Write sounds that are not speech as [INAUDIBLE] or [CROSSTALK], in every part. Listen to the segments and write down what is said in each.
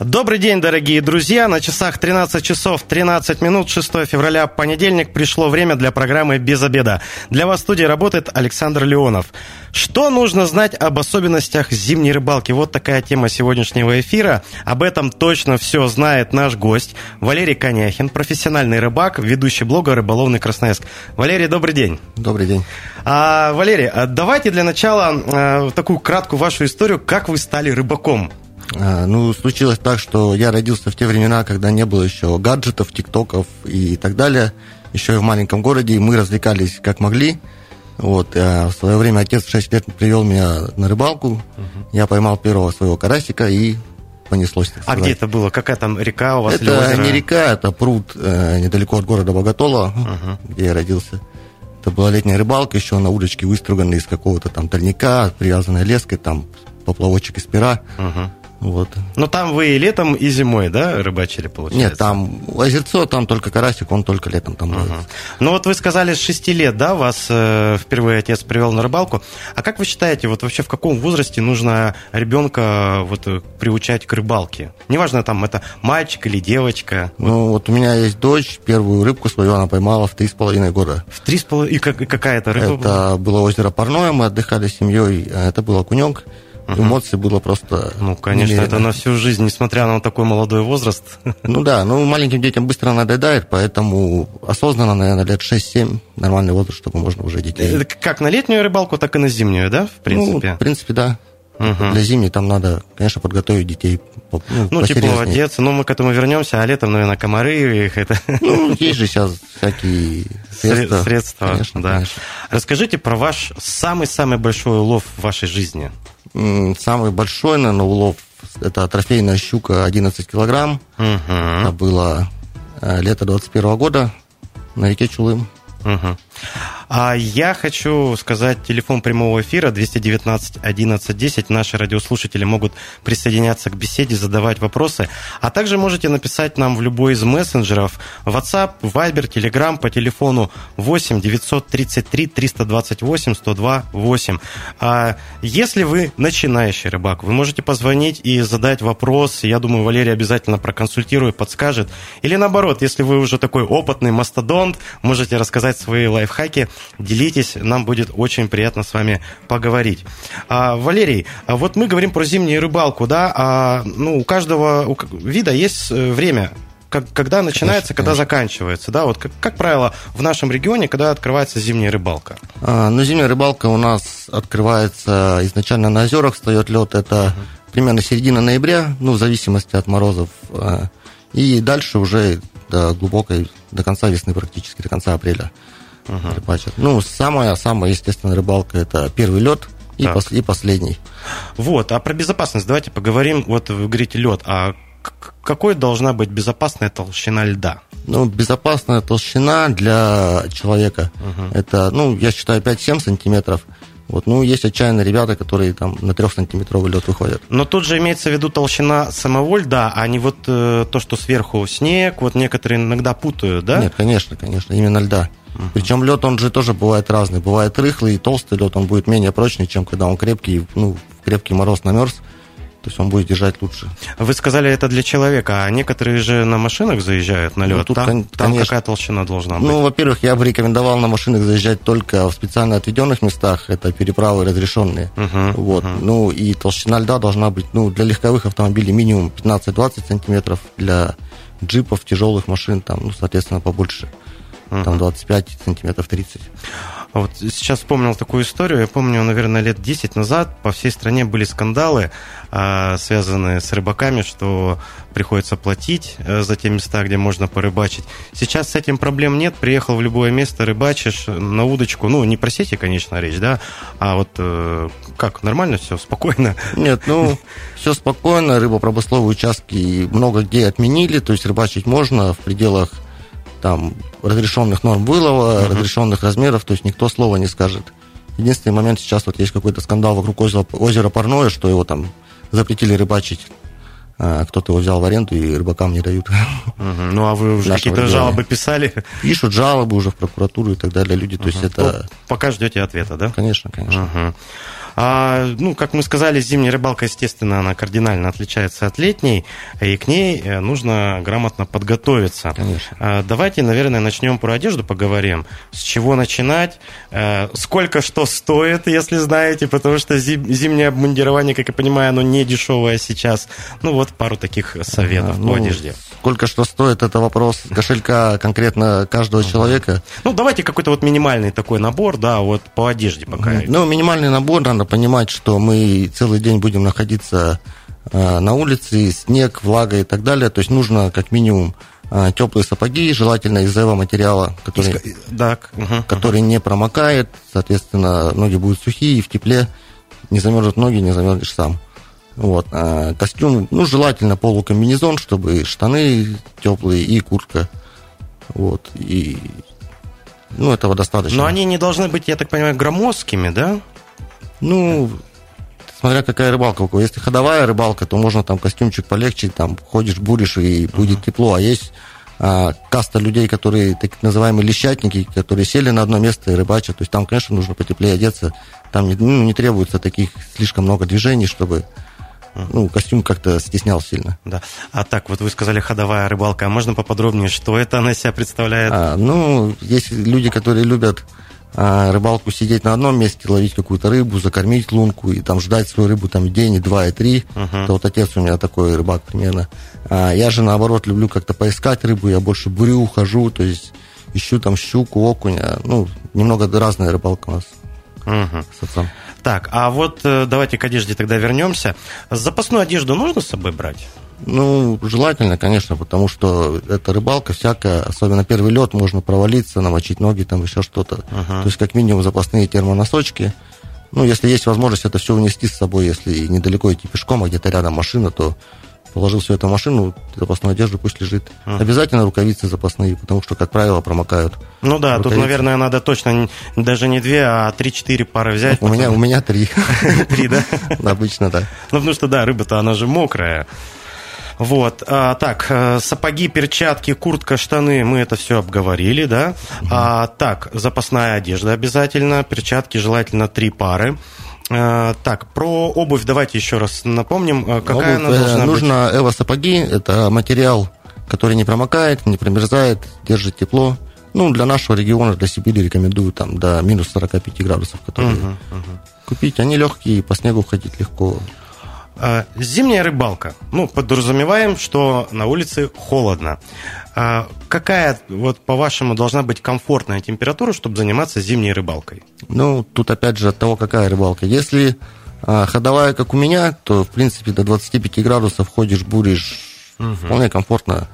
Добрый день, дорогие друзья. На часах 13 часов 13 минут 6 февраля, понедельник, пришло время для программы «Без обеда». Для вас в студии работает Александр Леонов. Что нужно знать об особенностях зимней рыбалки? Вот такая тема сегодняшнего эфира. Об этом точно все знает наш гость Валерий Коняхин, профессиональный рыбак, ведущий блога «Рыболовный Красноярск». Валерий, добрый день. Добрый день. А, Валерий, а давайте для начала а, такую краткую вашу историю, как вы стали рыбаком. А, ну, случилось так, что я родился в те времена, когда не было еще гаджетов, тиктоков и так далее. Еще и в маленьком городе, и мы развлекались как могли. Вот, а в свое время отец в 6 лет привел меня на рыбалку. Угу. Я поймал первого своего карасика и понеслось. а где это было? Какая там река у вас? Это не река, это пруд э, недалеко от города Боготола, угу. где я родился. Это была летняя рыбалка, еще на удочке выструганной из какого-то там тальника, привязанной леской, там поплавочек из пера. Угу. Вот. Но там вы и летом, и зимой, да, рыбачили, получается? Нет, там озерцо, там только карасик, он только летом там uh-huh. Ну вот вы сказали, с 6 лет, да, вас э, впервые отец привел на рыбалку. А как вы считаете, вот вообще в каком возрасте нужно ребенка вот приучать к рыбалке? Неважно, там, это мальчик или девочка. Ну вот, у меня есть дочь, первую рыбку свою она поймала в три с половиной года. В три с половиной? И, как, и какая это рыба Это было озеро Парное, мы отдыхали с семьей, а это был окунек. Эмоций было просто... Ну, конечно, немерено. это на всю жизнь, несмотря на такой молодой возраст. [LAUGHS] Ну да, ну маленьким детям быстро надоедает, поэтому осознанно, наверное, лет 6-7 нормальный возраст, чтобы можно уже детей. Это как на летнюю рыбалку, так и на зимнюю, да, в принципе? Ну, в принципе, да. Угу. Для зимней там надо, конечно, подготовить детей. Ну, ну тепло одеться. Ну, мы к этому вернемся, а летом, наверное, комары их это. Ну, есть же сейчас всякие средства. Средства, конечно, да. Конечно. Расскажите про ваш самый-самый большой улов в вашей жизни. Самый большой, наверное, улов это трофейная щука 11 килограмм. Угу. Это было э, лето 21 года на реке Чулым. Угу. А я хочу сказать телефон прямого эфира 219 11 10. Наши радиослушатели могут присоединяться к беседе, задавать вопросы. А также можете написать нам в любой из мессенджеров WhatsApp, Viber, Telegram по телефону 8 933 328 102 8. А если вы начинающий рыбак, вы можете позвонить и задать вопрос. Я думаю, Валерий обязательно проконсультирует, подскажет. Или наоборот, если вы уже такой опытный мастодонт, можете рассказать свои лайфхаки делитесь, нам будет очень приятно с вами поговорить. А, Валерий, а вот мы говорим про зимнюю рыбалку, да, а, ну, у каждого у вида есть э, время как, когда начинается, конечно, когда конечно. заканчивается, да, вот как, как правило в нашем регионе, когда открывается зимняя рыбалка? А, ну, зимняя рыбалка у нас открывается изначально на озерах, встает лед, это uh-huh. примерно середина ноября, ну, в зависимости от морозов, а, и дальше уже до глубокой, до конца весны практически, до конца апреля uh-huh. рыбачат. Ну, самая, самая естественная рыбалка – это первый лед и, пос, и последний. Вот, а про безопасность давайте поговорим. Вот вы говорите лед, а какой должна быть безопасная толщина льда? Ну, безопасная толщина для человека угу. это, ну, я считаю, 5-7 сантиметров. Вот, ну, есть отчаянные ребята, которые там на 3-сантиметровый лед выходят. Но тут же имеется в виду толщина самого льда, а не вот э, то, что сверху снег. Вот некоторые иногда путают, да? Нет, конечно, конечно, именно льда. Uh-huh. Причем лед, он же тоже бывает разный. Бывает рыхлый и толстый лед, он будет менее прочный, чем когда он крепкий, ну, крепкий мороз намерз. То есть он будет держать лучше. Вы сказали, это для человека, а некоторые же на машинах заезжают на лед. Ну, тут, там, там какая толщина должна быть? Ну, во-первых, я бы рекомендовал на машинах заезжать только в специально отведенных местах. Это переправы разрешенные. Uh-huh, вот. uh-huh. Ну, и толщина льда должна быть, ну, для легковых автомобилей минимум 15-20 сантиметров, для джипов, тяжелых машин, там, ну, соответственно, побольше uh-huh. там 25 сантиметров 30. А вот сейчас вспомнил такую историю. Я помню, наверное, лет 10 назад по всей стране были скандалы, а, связанные с рыбаками, что приходится платить э, за те места, где можно порыбачить. Сейчас с этим проблем нет. Приехал в любое место, рыбачишь на удочку. Ну, не про сети, конечно, речь, да, а вот э, как, нормально все, спокойно? Нет, ну, все спокойно. Рыбопромысловые участки много где отменили, то есть рыбачить можно в пределах там разрешенных норм вылова, uh-huh. разрешенных размеров, то есть никто слова не скажет. Единственный момент сейчас вот есть какой-то скандал вокруг озера, озера Парное, что его там запретили рыбачить а, кто-то его взял в аренду и рыбакам не дают. Ну, а вы уже какие-то жалобы писали? Пишут жалобы уже в прокуратуру и так далее люди. То есть это... Ну, пока ждете ответа, да? Конечно, конечно. А, ну, как мы сказали, зимняя рыбалка, естественно, она кардинально отличается от летней, и к ней э, нужно грамотно подготовиться. Конечно. А, давайте, наверное, начнем про одежду поговорим. С чего начинать? А, сколько что стоит, если знаете, потому что зим, зимнее обмундирование, как я понимаю, оно не дешевое сейчас. Ну, вот пару таких советов а, ну, по одежде. Сколько что стоит, это вопрос кошелька конкретно каждого человека. Ну, давайте какой-то вот минимальный такой набор, да, вот по одежде пока. Ну, минимальный набор, надо понимать, что мы целый день будем находиться э, на улице, снег, влага и так далее. То есть нужно как минимум э, теплые сапоги, желательно из материала, который, так, угу, который не промокает. Соответственно, ноги будут сухие, в тепле не замерзнут ноги, не замерзнешь сам. Вот. А костюм, ну, желательно полукомбинезон, чтобы штаны теплые и куртка. Вот. И ну, этого достаточно. Но они не должны быть, я так понимаю, громоздкими, да? Ну, смотря какая рыбалка у кого. Если ходовая рыбалка, то можно там костюмчик полегче, там ходишь, буришь, и будет uh-huh. тепло. А есть а, каста людей, которые так называемые лещатники, которые сели на одно место и рыбачат. То есть там, конечно, нужно потеплее одеться. Там не, ну, не требуется таких слишком много движений, чтобы ну, костюм как-то стеснял сильно. Да. А так, вот вы сказали ходовая рыбалка. А можно поподробнее, что это она себя представляет? А, ну, есть люди, которые любят а, рыбалку сидеть на одном месте, ловить какую-то рыбу, закормить лунку и там ждать свою рыбу там день, и два, и три. Uh-huh. Это вот отец у меня такой рыбак примерно. А я же наоборот люблю как-то поискать рыбу, я больше бурю, хожу, то есть ищу там щуку, окуня. Ну, немного разная рыбалка у нас uh-huh. с отцом. Так, а вот э, давайте к одежде тогда вернемся. Запасную одежду нужно с собой брать? Ну, желательно, конечно, потому что это рыбалка всякая, особенно первый лед, можно провалиться, намочить ноги, там еще что-то. Uh-huh. То есть, как минимум, запасные термоносочки. Ну, если есть возможность это все унести с собой, если недалеко идти пешком, а где-то рядом машина, то положил все это в машину, запасную одежду пусть лежит. Uh-huh. Обязательно рукавицы запасные, потому что, как правило, промокают. Ну да, рукавицы. тут, наверное, надо точно даже не две, а три-четыре пары взять. У меня, у меня три. [LAUGHS] Три, [LAUGHS] да? Обычно, да. Ну, потому что, да, рыба-то, она же мокрая. Вот, а, так, э, сапоги, перчатки, куртка, штаны, мы это все обговорили, да. А, так, запасная одежда обязательно, перчатки желательно три пары. А, так, про обувь давайте еще раз напомним, э, какая обувь, она э, должна нужно быть? Эво сапоги, это материал, который не промокает, не промерзает, держит тепло. Ну, для нашего региона, для Сибири рекомендую там до минус 45 градусов, которые угу, угу. купить. Они легкие, по снегу ходить легко. А, зимняя рыбалка. Ну, подразумеваем, что на улице холодно. А какая, вот по-вашему, должна быть комфортная температура, чтобы заниматься зимней рыбалкой? Ну, тут опять же от того, какая рыбалка. Если а, ходовая, как у меня, то, в принципе, до 25 градусов ходишь, буришь, угу. вполне комфортно.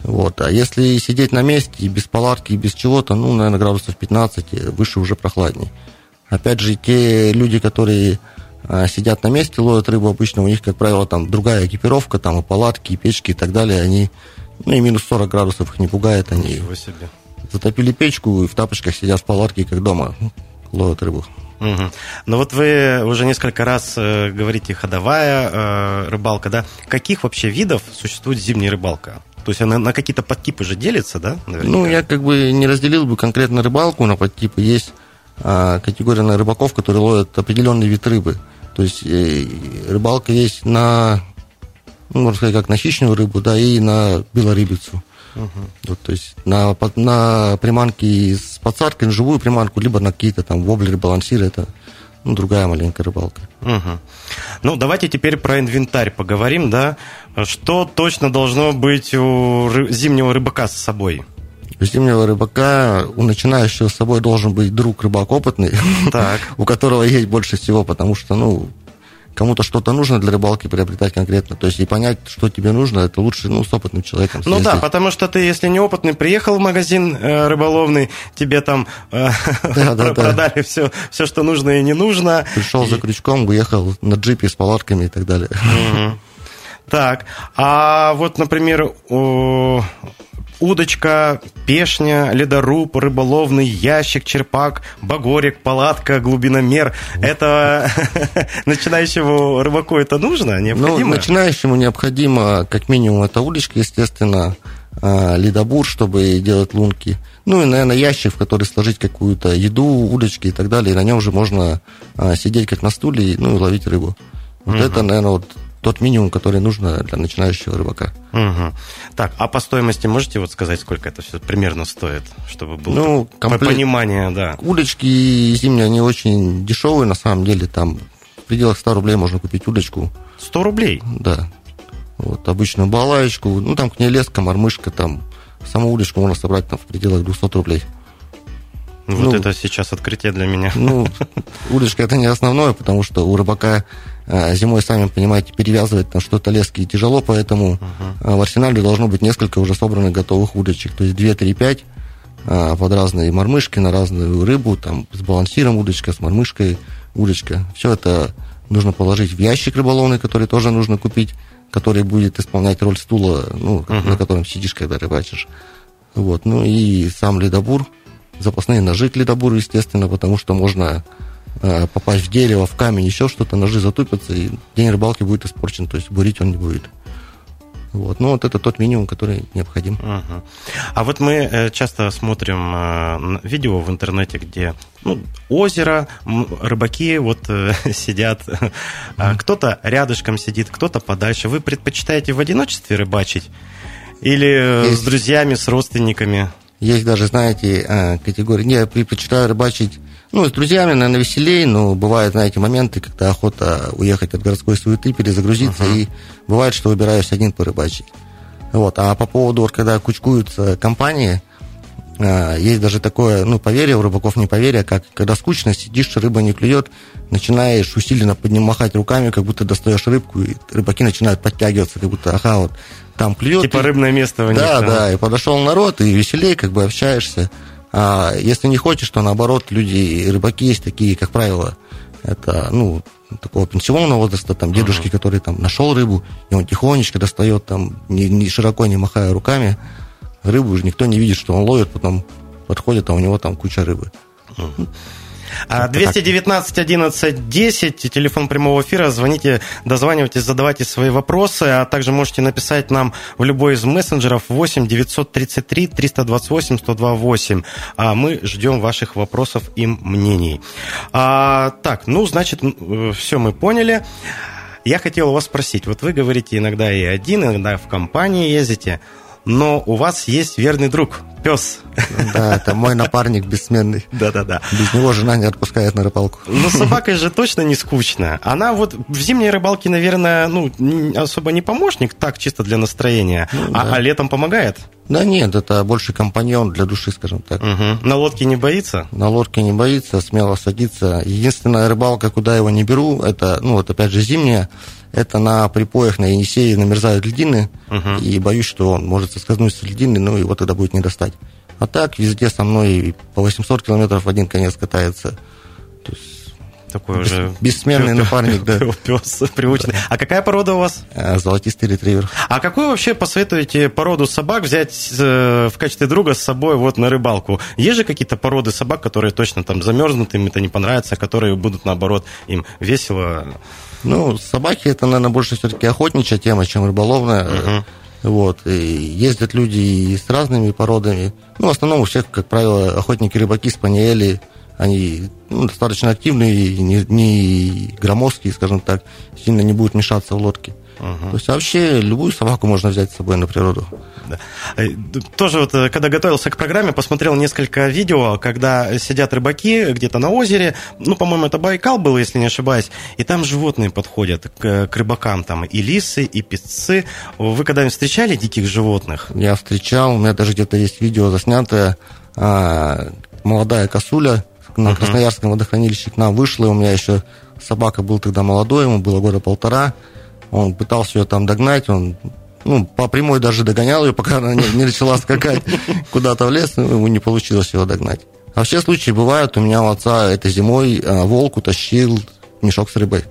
Вот. А если сидеть на месте, без палатки, без чего-то, ну, наверное, градусов 15, выше уже прохладней. Опять же, те люди, которые сидят на месте, ловят рыбу обычно, у них, как правило, там другая экипировка, там и палатки, и печки и так далее, они, ну и минус 40 градусов их не пугает, они себе. затопили печку и в тапочках сидят в палатке, как дома, ловят рыбу. Угу. Ну вот вы уже несколько раз э, говорите ходовая э, рыбалка, да? Каких вообще видов существует зимняя рыбалка? То есть она на какие-то подтипы же делится, да? Наверняка? Ну, я как бы не разделил бы конкретно рыбалку на подтипы. Есть а, категория на рыбаков, которые ловят определенный вид рыбы. То есть э, рыбалка есть на, ну, можно сказать, как на хищную рыбу, да, и на белорыбицу. Угу. Вот, то есть на, на приманки с подсадкой, на живую приманку, либо на какие-то там воблеры, балансиры, это ну, другая маленькая рыбалка. Угу. Ну, давайте теперь про инвентарь поговорим, да. Что точно должно быть у зимнего рыбака с собой? Зимнего рыбака, у начинающего с собой должен быть друг рыбак опытный, [LAUGHS] так. у которого есть больше всего, потому что, ну, кому-то что-то нужно для рыбалки приобретать конкретно. То есть и понять, что тебе нужно, это лучше ну, с опытным человеком. Ну да, потому что ты, если неопытный, приехал в магазин э, рыболовный, тебе там э, [LAUGHS] [LAUGHS] да, да, продали да. Все, все, что нужно и не нужно. Пришел и... за крючком, уехал на джипе с палатками и так далее. Так, а вот, например, удочка, пешня, ледоруб, рыболовный ящик, черпак, багорик, палатка, глубиномер. Это [LAUGHS] начинающему рыбаку это нужно, необходимо? Ну, начинающему необходимо, как минимум, это удочка, естественно, а, ледобур, чтобы делать лунки. Ну и, наверное, ящик, в который сложить какую-то еду, удочки и так далее. И на нем уже можно а, сидеть как на стуле, ну и ловить рыбу. Вот угу. это, наверное, вот тот минимум, который нужно для начинающего рыбака. Угу. Так, а по стоимости можете вот сказать, сколько это все примерно стоит, чтобы было ну, комплект... понимание, да. Удочки зимние, они очень дешевые, на самом деле, там в пределах 100 рублей можно купить удочку. 100 рублей? Да. Вот, обычную балаечку, ну, там к ней леска, мормышка, там, саму удочку можно собрать там в пределах 200 рублей. Вот ну, это сейчас открытие для меня. Ну, [LAUGHS] удочка это не основное, потому что у рыбака а, зимой, сами понимаете, перевязывать там что-то лески тяжело, поэтому uh-huh. в арсенале должно быть несколько уже собранных готовых удочек, то есть 2, 3, 5 под разные мормышки, на разную рыбу, там с балансиром удочка, с мормышкой удочка. Все это нужно положить в ящик рыболовный, который тоже нужно купить, который будет исполнять роль стула, ну, uh-huh. на котором сидишь, когда рыбачишь. Вот. Ну и сам ледобур, запасные ножи к ледобуру, естественно, потому что можно Э, попасть в дерево, в камень, еще что-то, ножи затупятся, и день рыбалки будет испорчен, то есть бурить он не будет. Вот. Ну, вот это тот минимум, который необходим. Uh-huh. А вот мы э, часто смотрим э, видео в интернете, где ну, озеро, рыбаки вот [LAUGHS] сидят, uh-huh. кто-то рядышком сидит, кто-то подальше. Вы предпочитаете в одиночестве рыбачить или Есть. с друзьями, с родственниками? Есть даже, знаете, категории. Не, я предпочитаю рыбачить ну, с друзьями, наверное, веселее, но бывают, знаете, моменты, когда охота уехать от городской суеты, перезагрузиться, uh-huh. и бывает, что выбираюсь один порыбачить. Вот. А по поводу, когда кучкуются компании, а, есть даже такое, ну, поверье, у рыбаков не поверье, как когда скучно, сидишь, рыба не клюет, начинаешь усиленно поднимать руками, как будто достаешь рыбку, и рыбаки начинают подтягиваться, как будто, ага, вот там клюет. Типа рыбное место у них. Да, да, и подошел народ, и веселее, как бы общаешься. А если не хочешь, то наоборот, люди, рыбаки есть такие, как правило, это, ну, такого пенсионного возраста, там, дедушки, uh-huh. который там нашел рыбу, и он тихонечко достает, там, не, не широко не махая руками, рыбу уже никто не видит, что он ловит, потом подходит, а у него там куча рыбы. Uh-huh. 219 11 10, телефон прямого эфира, звоните, дозванивайтесь, задавайте свои вопросы, а также можете написать нам в любой из мессенджеров 8 933 328 128. А мы ждем ваших вопросов и мнений. А, так, ну, значит, э, все мы поняли. Я хотел у вас спросить, вот вы говорите иногда и один, иногда в компании ездите, но у вас есть верный друг, пес. Да, это мой напарник бессменный. Да-да-да. Без него жена не отпускает на рыбалку. Но собакой же точно не скучно. Она вот в зимней рыбалке, наверное, ну, особо не помощник, так чисто для настроения, ну, а, да. а летом помогает. Да нет, это больше компаньон для души, скажем так. Угу. На лодке не боится? На лодке не боится, смело садится. Единственная рыбалка, куда его не беру, это, ну, вот опять же зимняя, это на припоях на Енисее намерзают льдины, угу. и боюсь, что он может соскользнуть с льдины, ну, его тогда будет не достать. А так везде со мной по 800 километров в один конец катается. То есть такой Бес, уже... Бессменный напарник, да. [LAUGHS] Пес приученный. А какая порода у вас? Э, золотистый ретривер. А какую вообще посоветуете породу собак взять э, в качестве друга с собой вот на рыбалку? Есть же какие-то породы собак, которые точно там замерзнут, им это не понравится, которые будут, наоборот, им весело ну, собаки это, наверное, больше все-таки охотничья тема, чем рыболовная. Угу. Вот. И ездят люди и с разными породами. Ну, в основном у всех, как правило, охотники-рыбаки, спаниели, они ну, достаточно активные, не, не громоздкие, скажем так, сильно не будут мешаться в лодке. Угу. То есть вообще любую собаку можно взять с собой на природу. Да. Э, тоже вот, э, когда готовился к программе, посмотрел несколько видео, когда сидят рыбаки где-то на озере, ну, по-моему, это Байкал был, если не ошибаюсь, и там животные подходят к, к рыбакам, там и лисы, и песцы. Вы когда-нибудь встречали диких животных? Я встречал, у меня даже где-то есть видео заснятое, а, молодая косуля на uh-huh. Красноярском водохранилище к нам вышла, у меня еще собака был тогда молодой, ему было года полтора, он пытался ее там догнать, он ну, по прямой даже догонял ее, [LAUGHS] пока она не, не начала скакать [LAUGHS] куда-то в лес, ну, ему не получилось его догнать. А все случаи бывают. У меня у отца этой зимой а, волк утащил мешок с рыбой.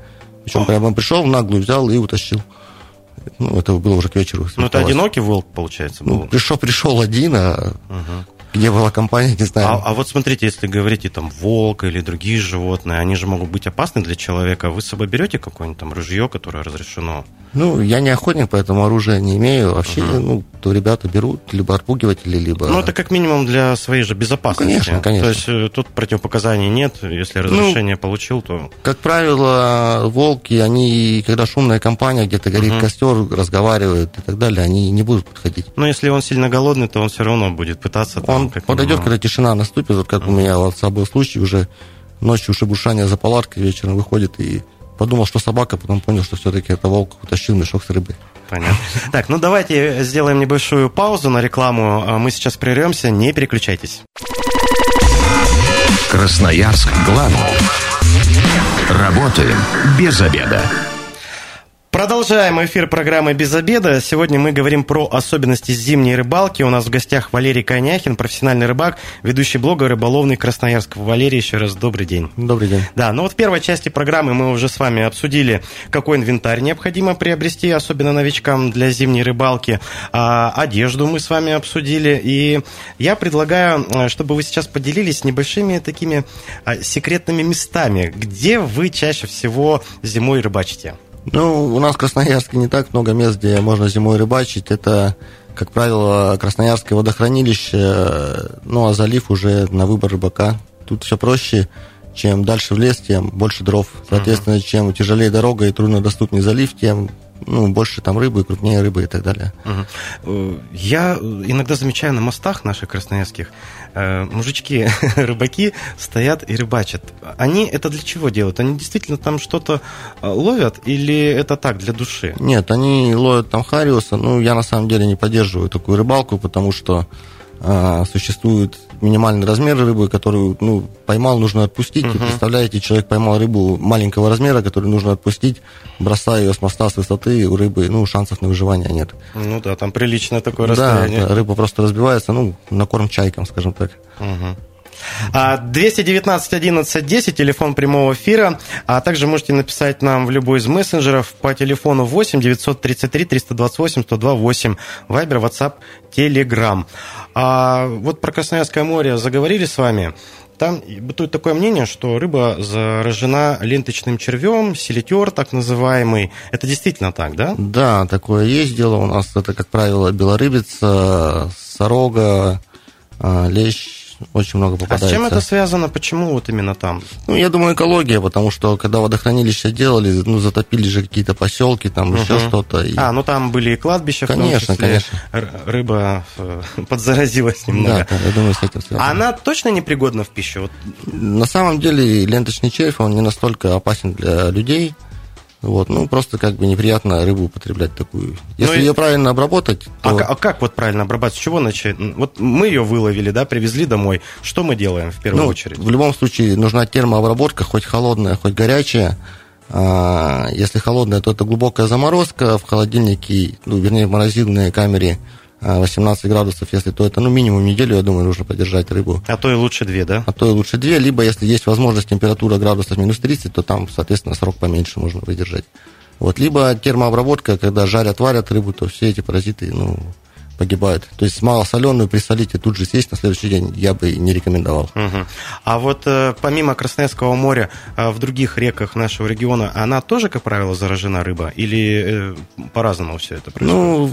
Причем прямо он пришел, наглую взял и утащил. Ну, это было уже к вечеру. Ну, это одинокий волк, получается, был? Ну, пришел, пришел один, а угу. Где была компания, не знаю. А, а вот смотрите, если говорите там волк или другие животные, они же могут быть опасны для человека. Вы с собой берете какое-нибудь там ружье, которое разрешено? Ну, я не охотник, поэтому оружия не имею. Вообще, uh-huh. ну, то ребята берут либо отпугиватели, либо... Ну, это как минимум для своей же безопасности. Ну, конечно, конечно. То есть э, тут противопоказаний нет. Если ну, разрешение ну, получил, то... Как правило, волки, они, когда шумная компания, где-то горит uh-huh. костер, разговаривают и так далее, они не будут подходить. Но если он сильно голодный, то он все равно будет пытаться... Там, он подойдет, когда тишина наступит, вот как uh-huh. у меня у отца был случай, уже ночью шебушание за палаткой, вечером выходит и подумал, что собака, потом понял, что все-таки это волк утащил мешок с рыбой. Понятно. [LAUGHS] Так, ну давайте сделаем небольшую паузу на рекламу. А мы сейчас прервемся, не переключайтесь. Красноярск главный. Работаем без обеда. Продолжаем эфир программы «Без обеда». Сегодня мы говорим про особенности зимней рыбалки. У нас в гостях Валерий Коняхин, профессиональный рыбак, ведущий блога «Рыболовный Красноярск». Валерий, еще раз добрый день. Добрый день. Да, ну вот в первой части программы мы уже с вами обсудили, какой инвентарь необходимо приобрести, особенно новичкам для зимней рыбалки. А, одежду мы с вами обсудили. И я предлагаю, э, чтобы вы сейчас поделились небольшими такими а, секретными местами, где вы чаще всего зимой рыбачите. Ну, у нас в Красноярске не так много мест, где можно зимой рыбачить. Это, как правило, Красноярское водохранилище, ну, а залив уже на выбор рыбака. Тут все проще. Чем дальше в лес, тем больше дров. Соответственно, чем тяжелее дорога и труднодоступнее залив, тем ну, больше там рыбы, крупнее рыбы и так далее. Угу. Я иногда замечаю на мостах наших красноярских, э, мужички, [LAUGHS] рыбаки стоят и рыбачат. Они это для чего делают? Они действительно там что-то э, ловят или это так, для души? Нет, они ловят там хариуса. Ну, я на самом деле не поддерживаю такую рыбалку, потому что э, существует минимальный размер рыбы, которую ну, поймал, нужно отпустить. Uh-huh. И представляете, человек поймал рыбу маленького размера, которую нужно отпустить, бросая ее с моста с высоты, у рыбы ну, шансов на выживание нет. Ну да, там приличное такое расстояние. Да, рыба просто разбивается, ну, на корм чайкам, скажем так. Uh-huh. 219 11 10, телефон прямого эфира, а также можете написать нам в любой из мессенджеров по телефону 8 933 328 128, Вайбер, WhatsApp, Telegram. А вот про Красноярское море заговорили с вами. Там бытует такое мнение, что рыба заражена ленточным червем, селитер так называемый. Это действительно так, да? Да, такое есть дело. У нас это, как правило, белорыбица, сорога, а, лещ, очень много попадается. А с чем это связано? Почему вот именно там? Ну, я думаю, экология, потому что когда водохранилище делали, ну, затопили же какие-то поселки, там угу. еще что-то. И... А, ну там были и кладбища, конечно, в том числе. конечно. Рыба э, [LAUGHS] подзаразилась немного. Да, я думаю, с этим связано. А она точно непригодна в пищу? Вот. На самом деле ленточный червь, он не настолько опасен для людей, вот, ну, просто как бы неприятно рыбу употреблять такую. Если ну, ее правильно обработать, а то... А, а как вот правильно обрабатывать? С чего начать? Вот мы ее выловили, да, привезли домой. Что мы делаем в первую ну, очередь? В любом случае нужна термообработка, хоть холодная, хоть горячая. А, если холодная, то это глубокая заморозка в холодильнике, ну, вернее, в морозильной камере 18 градусов, если то это, ну, минимум неделю, я думаю, нужно подержать рыбу. А то и лучше две, да? А то и лучше две, либо если есть возможность температура градусов минус 30, то там, соответственно, срок поменьше можно выдержать. Вот, либо термообработка, когда жарят, варят рыбу, то все эти паразиты, ну, погибают. То есть малосоленую присолить и тут же съесть на следующий день я бы не рекомендовал. Угу. А вот э, помимо Красноярского моря, э, в других реках нашего региона, она тоже, как правило, заражена рыба? Или э, по-разному все это происходит? Ну,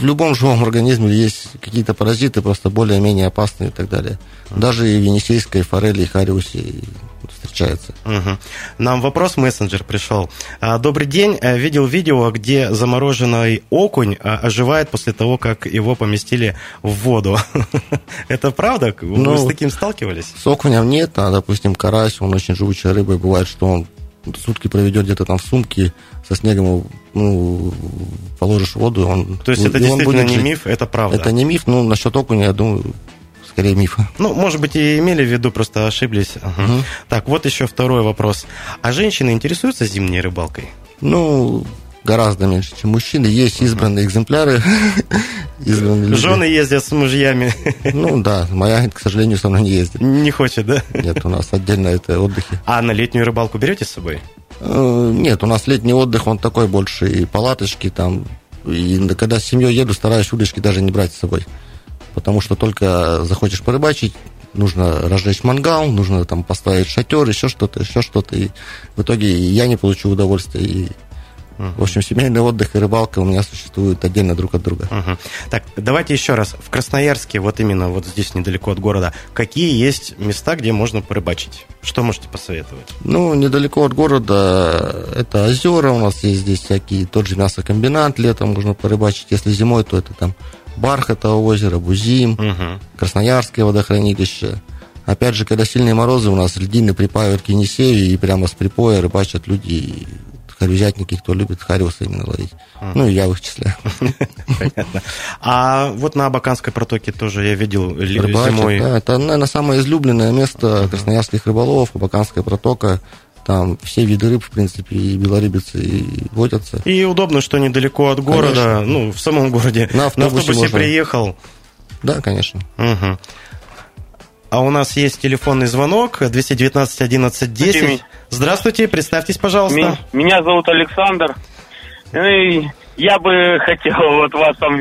в любом живом организме есть какие-то паразиты, просто более-менее опасные и так далее. Даже и в венесейской форели и хариусе встречается. Угу. Нам вопрос мессенджер пришел. А, добрый день. Э, видел видео, где замороженный окунь а, оживает после того, как его поместили в воду. [LAUGHS] Это правда? Вы ну, с таким сталкивались? С окунем нет, а, допустим, карась, он очень живучая рыба, и бывает, что он сутки проведет где-то там в сумке со снегом, ну, положишь воду, он То есть это действительно не миф, это правда? Это не миф, ну, насчет окуня, я думаю, скорее миф. Ну, может быть, и имели в виду, просто ошиблись. Угу. Угу. Так, вот еще второй вопрос. А женщины интересуются зимней рыбалкой? Ну, гораздо меньше, чем мужчины. Есть избранные экземпляры. [LAUGHS] избранные люди. Жены ездят с мужьями. [LAUGHS] ну да, моя, к сожалению, со мной не ездит. Не хочет, да? Нет, у нас отдельно это отдыхи. А на летнюю рыбалку берете с собой? Э, Нет, у нас летний отдых, он такой больше и палаточки там. И когда с семьей еду, стараюсь удочки даже не брать с собой. Потому что только захочешь порыбачить, нужно разжечь мангал, нужно там поставить шатер, еще что-то, еще что-то. И в итоге я не получу удовольствия. И, в общем, семейный отдых и рыбалка у меня существуют отдельно друг от друга. Мгм. Так, давайте еще раз. В Красноярске, вот именно вот здесь недалеко от города, какие есть места, где можно порыбачить? Что можете посоветовать? Ну, недалеко от города это озера, у нас есть здесь всякие, тот же мясокомбинат, летом можно порыбачить, если зимой, то это там Бархатово озеро, Бузим, Мгм. Красноярское водохранилище. Опять же, когда сильные морозы, у нас льдины припаивают к Енисею, и прямо с припоя рыбачат люди, харюзятники, кто любит хариуса именно ловить. Ну, и я в их числе. [LAUGHS] Понятно. А вот на Абаканской протоке тоже я видел Рыбачат, зимой. да, это, наверное, самое излюбленное место красноярских рыболовов, Абаканская протока. Там все виды рыб, в принципе, и белорыбицы и водятся. И удобно, что недалеко от города, Конечно. ну, в самом городе. На автобусе можно. приехал. Да, конечно. Мгм. А у нас есть телефонный звонок 219 11 10. Здравствуйте. Здравствуйте, представьтесь, пожалуйста. Меня зовут Александр. И я бы хотел, [LAUGHS] вот вас там,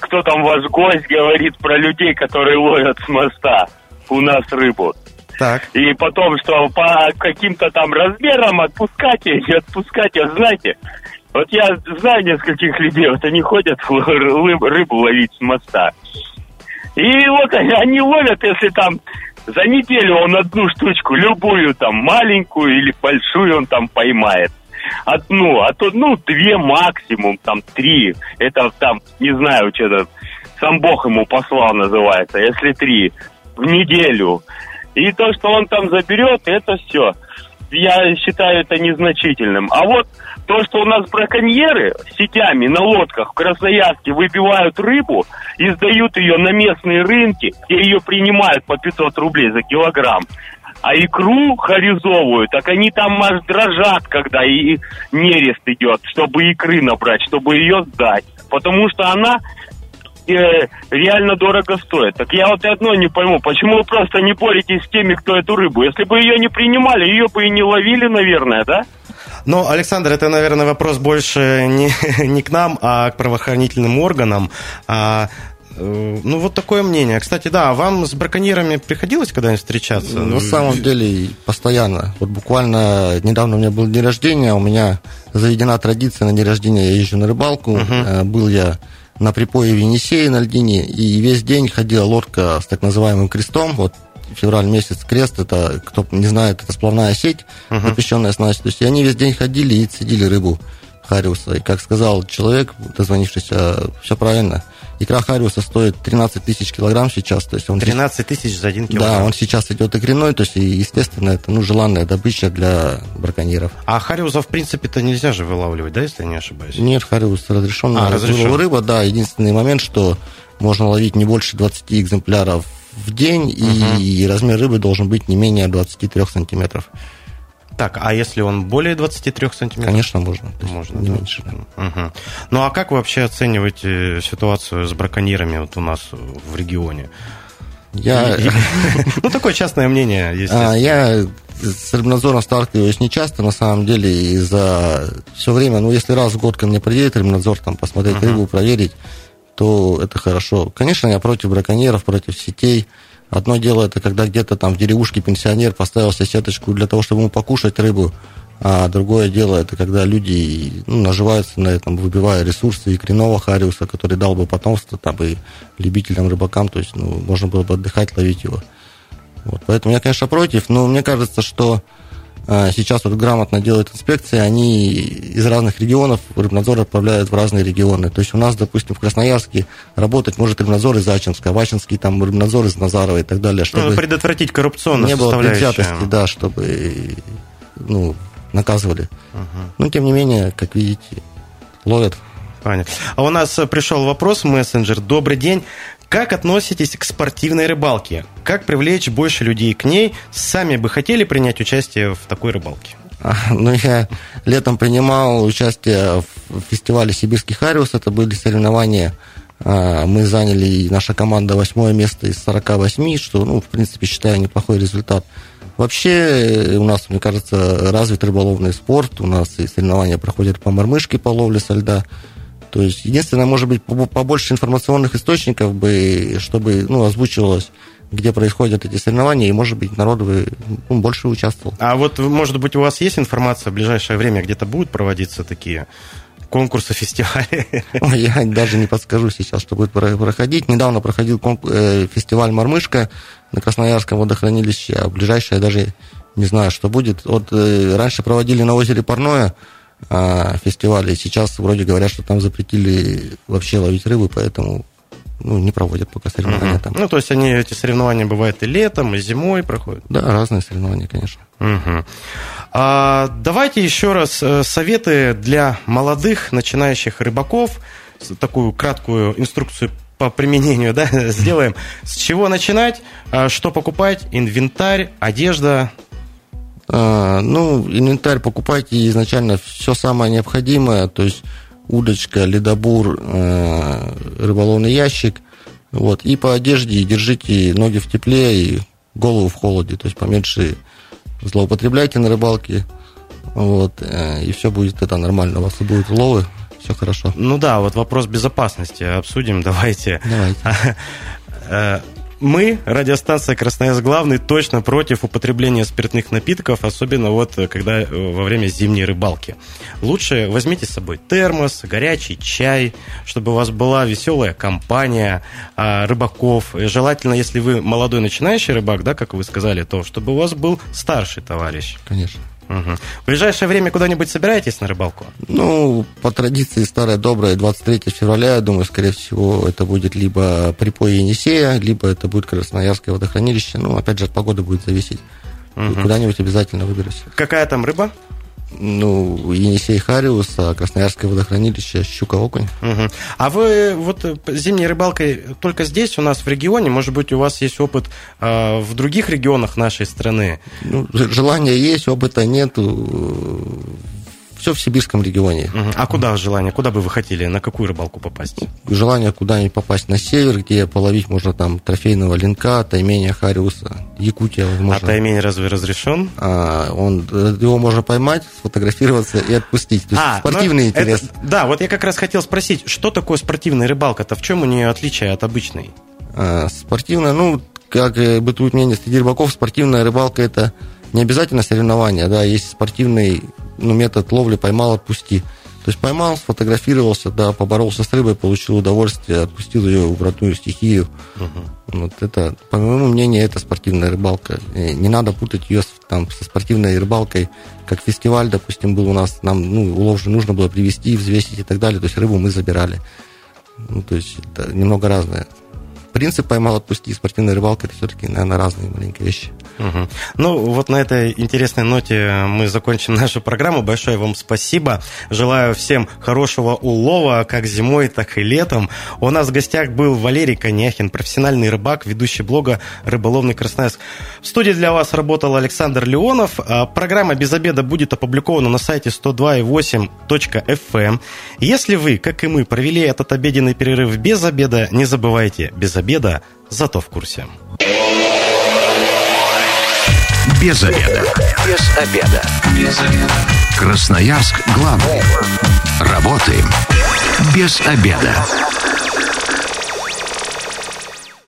кто там ваш гость говорит про людей, которые ловят с моста у нас рыбу. Так. И потом, что по каким-то там размерам отпускать ее, не отпускать ее, знаете. Вот я знаю нескольких людей, вот они ходят [LAUGHS] рыбу ловить с моста. И вот они, они ловят, если там за неделю он одну штучку, любую там, маленькую или большую он там поймает. Одну, а то, ну, две максимум, там, три. Это там, не знаю, что-то, сам Бог ему послал, называется, если три в неделю. И то, что он там заберет, это все. Я считаю это незначительным. А вот то, что у нас браконьеры сетями на лодках в Красноярске выбивают рыбу и сдают ее на местные рынки, где ее принимают по 500 рублей за килограмм, а икру харизовую, так они там аж дрожат, когда и нерест идет, чтобы икры набрать, чтобы ее сдать. Потому что она э, реально дорого стоит. Так я вот одно не пойму, почему вы просто не боретесь с теми, кто эту рыбу? Если бы ее не принимали, ее бы и не ловили, наверное, да? Ну, Александр, это, наверное, вопрос больше не, [LAUGHS] не к нам, а к правоохранительным органам. А, э, ну, вот такое мнение. Кстати, да, вам с браконьерами приходилось когда-нибудь встречаться? Ну, На самом деле, постоянно. Вот буквально недавно у меня был день рождения, у меня заведена традиция на день рождения, я езжу на рыбалку. Э, Был я на припое в Енисее на льдине, и весь день ходила лодка с так называемым крестом. Вот февраль месяц крест, это, кто не знает, это сплавная сеть, запрещенная снасть. То есть и они весь день ходили и цедили рыбу хариуса. И как сказал человек, дозвонившийся, все правильно. Икра хариуса стоит 13 тысяч килограмм сейчас. То есть он 13 тысяч за один килограмм. да, он сейчас идет икряной, то есть, и, естественно, это ну, желанная добыча для браконьеров. А хариуса, в принципе-то, нельзя же вылавливать, да, если я не ошибаюсь? Нет, хариус разрешенная А, разрешен. рыба, да. Единственный момент, что можно ловить не больше 20 экземпляров в день, и размер рыбы должен быть не менее 23 сантиметров. Так, а если он более 23 сантиметров? Конечно, можно. Можно, не да. меньше. да. Мгм. Ну, а как вы вообще оцениваете ситуацию с браконьерами вот у нас в регионе? Я, [LAUGHS] Ну, такое частное мнение, а, естественно. я с рыбнадзором сталкиваюсь не часто, на самом деле, и за все время, ну, если раз в год ко мне приедет рыбнадзор, там, посмотреть рыбу, проверить, то это хорошо. Конечно, я против браконьеров, против сетей. Одно дело, это когда где-то там в деревушке пенсионер поставил себе сеточку для того, чтобы ему покушать рыбу, а другое дело, это когда люди ну, наживаются на этом, выбивая ресурсы и кренового хариуса, который дал бы потомство там, и любителям, рыбакам, то есть ну, можно было бы отдыхать, ловить его. Вот, поэтому я, конечно, против, но мне кажется, что сейчас вот грамотно делают инспекции, они из разных регионов рыбнадзор отправляют в разные регионы. То есть у нас, допустим, в Красноярске работать может рыбнадзор из Ачинска, а в Ачинске там рыбнадзор из Назарова и так далее, Ну, чтобы предотвратить коррупционную не было предвзятости, да, чтобы ну, наказывали. Но, тем не менее, как видите, ловят. Понятно. А у нас пришел вопрос в мессенджер. Добрый день. Как относитесь к спортивной рыбалке? Как привлечь больше людей к ней? Сами бы хотели принять участие в такой рыбалке? А, Ну, я летом принимал участие в фестивале «Сибирский Хариус». Это были соревнования. А, Мы заняли, наша команда, восьмое место из 48, что, ну, в принципе, считаю, неплохой результат. Вообще у нас, мне кажется, развит рыболовный спорт. У нас и соревнования проходят по мормышке, по ловле со льда. То есть, единственное, может быть, побольше информационных источников бы, чтобы ну, озвучивалось где происходят эти соревнования, и, может быть, народ бы ну, больше участвовал. А вот, может быть, у вас есть информация, в ближайшее время где-то будут проводиться такие конкурсы, [LAUGHS] фестивали? Я даже не подскажу сейчас, что будет проходить. Недавно проходил э, фестиваль «Мормышка» на Красноярском водохранилище, а ближайшее даже не знаю, что будет. Вот э, раньше проводили на озере Парное а, фестивали, сейчас вроде говорят, что там запретили вообще ловить рыбу, поэтому ну, не проводят пока соревнования угу. там. Ну, то есть они, эти соревнования бывают и летом, и зимой проходят? Да, разные соревнования, конечно. Угу. А, давайте еще раз э, советы для молодых начинающих рыбаков, такую краткую инструкцию по применению [LAUGHS] да, сделаем. С чего начинать, а, что покупать, инвентарь, одежда, ну, инвентарь покупайте изначально все самое необходимое, то есть удочка, ледобур, э, рыболовный ящик. Вот. И по одежде держите ноги в тепле и голову в холоде, то есть поменьше злоупотребляйте на рыбалке. Вот, э, и все будет это нормально. У вас будут ловы, все хорошо. Ну да, вот вопрос безопасности обсудим. [LAUGHS] Давайте. Давайте. [LAUGHS] Мы, радиостанция Красноярск Главный, точно против употребления спиртных напитков, особенно вот э, когда э, во время зимней рыбалки. Лучше возьмите с собой термос, горячий чай, чтобы у вас была веселая компания а, рыбаков. И желательно, если вы молодой начинающий рыбак, да, как вы сказали, то чтобы у вас был старший товарищ. Конечно. Угу. В ближайшее время куда-нибудь собираетесь на рыбалку? Ну, по традиции старая добрая, 23 февраля, я думаю, скорее всего, это будет либо припой Енисея, либо это будет Красноярское водохранилище. Ну, опять же, от погоды будет зависеть. Угу. Куда-нибудь обязательно выберусь. Какая там рыба? Ну, Енисей Хариус, а Красноярское водохранилище, щука, окунь. Угу. А вы вот э, зимней рыбалкой только здесь, у нас в регионе? Может быть, у вас есть опыт э, в других регионах нашей страны? Ну, желание есть, опыта нету все в сибирском регионе. Угу. А куда желание? Куда бы вы хотели? На какую рыбалку попасть? Желание куда-нибудь попасть на север, где половить можно там трофейного линка, тайменя, хариуса, Якутия, возможно. А таймень разве разрешен? А, он, его можно поймать, сфотографироваться и отпустить. То есть а, спортивный интерес. Это, да, вот я как раз хотел спросить, что такое спортивная рыбалка-то? В чем у нее отличие от обычной? А, спортивная, ну, как бытует мнение среди рыбаков, спортивная рыбалка – это не обязательно соревнования, да, есть спортивный ну, метод ловли поймал, отпусти. То есть поймал, сфотографировался, да, поборолся с рыбой, получил удовольствие, отпустил ее в родную стихию. Угу. Вот это, по моему мнению, это спортивная рыбалка. И не надо путать ее с, там, со спортивной рыбалкой, как фестиваль, допустим, был у нас, нам ну, улов же нужно было привезти, взвесить и так далее. То есть рыбу мы забирали. Ну, то есть это немного разное принцип поймал, отпусти, спортивная рыбалка, это все-таки, наверное, разные маленькие вещи. Угу. Ну, вот на этой интересной ноте мы закончим нашу программу. Большое вам спасибо. Желаю всем хорошего улова, как зимой, так и летом. У нас в гостях был Валерий Коняхин, профессиональный рыбак, ведущий блога «Рыболовный Красноярск». В студии для вас работал Александр Леонов. А программа «Без обеда» будет опубликована на сайте 102.8.fm. Эм. Если вы, как и мы, провели этот обеденный перерыв без обеда, не забывайте, без обеда, зато в курсе. Без обеда. Без обеда. Без обеда. Красноярск главный. Работаем без обеда.